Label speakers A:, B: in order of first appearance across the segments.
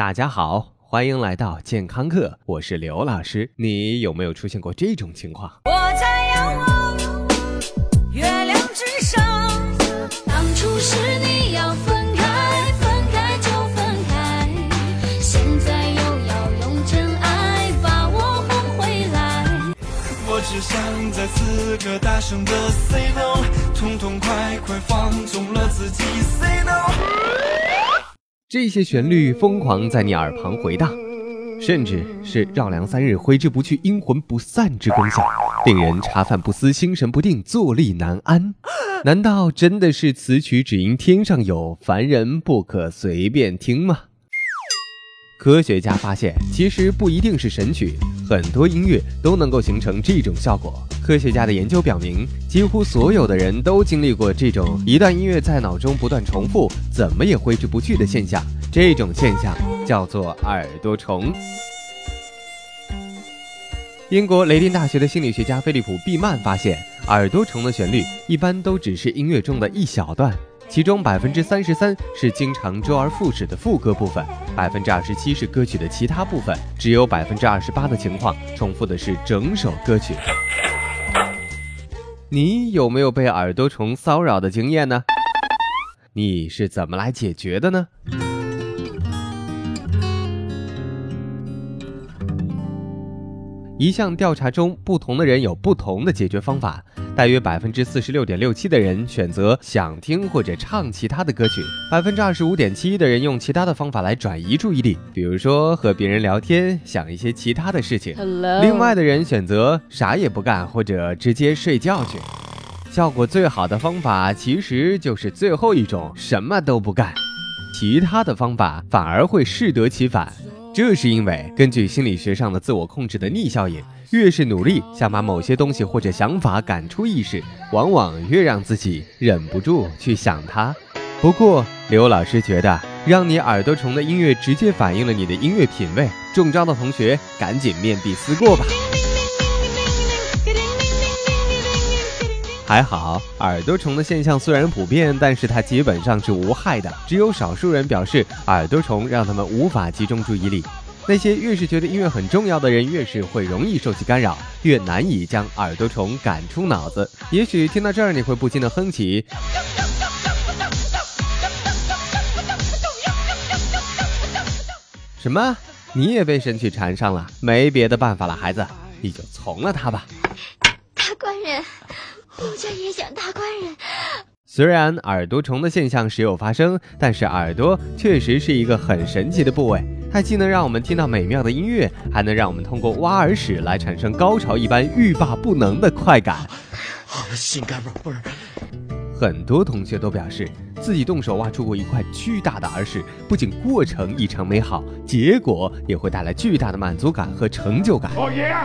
A: 大家好，欢迎来到健康课，我是刘老师。你有没有出现过这种情况？我在仰望月亮之上，当初是你要分开，分开就分开，现在又要用真爱把我哄回来。我只想在此刻大声的 say no，痛痛快快放纵了自己 say no。这些旋律疯狂在你耳旁回荡，甚至是绕梁三日挥之不去、阴魂不散之功效，令人茶饭不思、心神不定、坐立难安。难道真的是此曲只应天上有，凡人不可随便听吗？科学家发现，其实不一定是神曲，很多音乐都能够形成这种效果。科学家的研究表明，几乎所有的人都经历过这种一段音乐在脑中不断重复，怎么也挥之不去的现象。这种现象叫做耳朵虫。英国雷丁大学的心理学家菲利普·毕曼发现，耳朵虫的旋律一般都只是音乐中的一小段，其中百分之三十三是经常周而复始的副歌部分，百分之二十七是歌曲的其他部分，只有百分之二十八的情况重复的是整首歌曲。你有没有被耳朵虫骚扰的经验呢？你是怎么来解决的呢？一项调查中，不同的人有不同的解决方法。大约百分之四十六点六七的人选择想听或者唱其他的歌曲，百分之二十五点七的人用其他的方法来转移注意力，比如说和别人聊天，想一些其他的事情。另外的人选择啥也不干或者直接睡觉去。效果最好的方法其实就是最后一种，什么都不干。其他的方法反而会适得其反。这是因为根据心理学上的自我控制的逆效应。越是努力想把某些东西或者想法赶出意识，往往越让自己忍不住去想它。不过，刘老师觉得，让你耳朵虫的音乐直接反映了你的音乐品味。中招的同学赶紧面壁思过吧。还好，耳朵虫的现象虽然普遍，但是它基本上是无害的。只有少数人表示，耳朵虫让他们无法集中注意力。那些越是觉得音乐很重要的人，越是会容易受其干扰，越难以将耳朵虫赶出脑子。也许听到这儿，你会不禁的哼起。什么？你也被神曲缠上了？没别的办法了，孩子，你就从了他吧。
B: 大官人，奴家也想大官人。
A: 虽然耳朵虫的现象时有发生，但是耳朵确实是一个很神奇的部位。它既能让我们听到美妙的音乐，还能让我们通过挖耳屎来产生高潮一般欲罢不能的快感。
C: 好性感宝贝儿！
A: 很多同学都表示自己动手挖出过一块巨大的耳屎，不仅过程异常美好，结果也会带来巨大的满足感和成就感。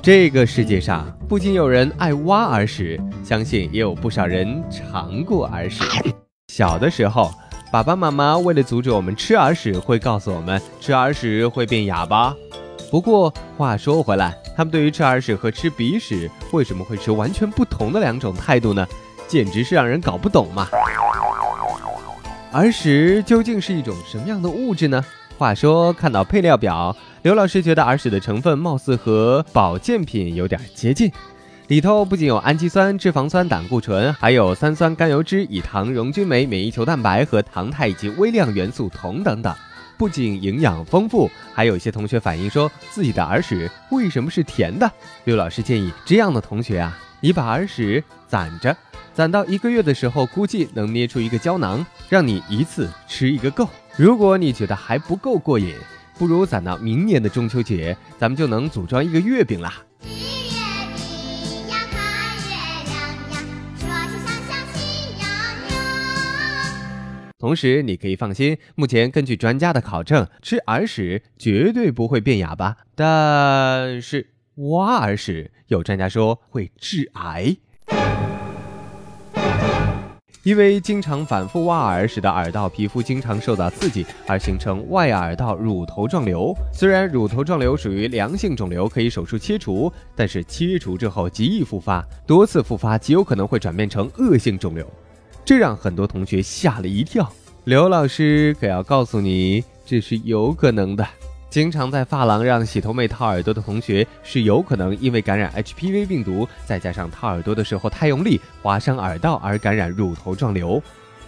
A: 这个世界上不仅有人爱挖耳屎，相信也有不少人尝过耳屎。小的时候。爸爸妈妈为了阻止我们吃耳屎，会告诉我们吃耳屎会变哑巴。不过话说回来，他们对于吃耳屎和吃鼻屎为什么会持完全不同的两种态度呢？简直是让人搞不懂嘛！耳屎究竟是一种什么样的物质呢？话说看到配料表，刘老师觉得耳屎的成分貌似和保健品有点接近。里头不仅有氨基酸、脂肪酸、胆固醇，还有三酸甘油脂、乙糖、溶菌酶、免疫球蛋白和糖肽以及微量元素铜等等。不仅营养丰富，还有一些同学反映说自己的耳屎为什么是甜的？刘老师建议这样的同学啊，你把耳屎攒着，攒到一个月的时候，估计能捏出一个胶囊，让你一次吃一个够。如果你觉得还不够过瘾，不如攒到明年的中秋节，咱们就能组装一个月饼啦。同时，你可以放心，目前根据专家的考证，吃耳屎绝对不会变哑巴。但是挖耳屎，有专家说会致癌，因为经常反复挖耳，使得耳道皮肤经常受到刺激，而形成外耳道乳头状瘤。虽然乳头状瘤属于良性肿瘤，可以手术切除，但是切除之后极易复发，多次复发极有可能会转变成恶性肿瘤。这让很多同学吓了一跳。刘老师可要告诉你，这是有可能的。经常在发廊让洗头妹掏耳朵的同学，是有可能因为感染 HPV 病毒，再加上掏耳朵的时候太用力，划伤耳道而感染乳头状瘤。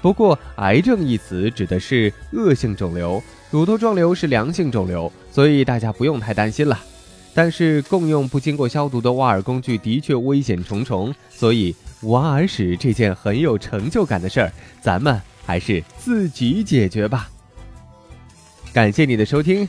A: 不过，癌症一词指的是恶性肿瘤，乳头状瘤是良性肿瘤，所以大家不用太担心了。但是，共用不经过消毒的挖耳工具的确危险重重，所以挖耳屎这件很有成就感的事儿，咱们还是自己解决吧。感谢你的收听。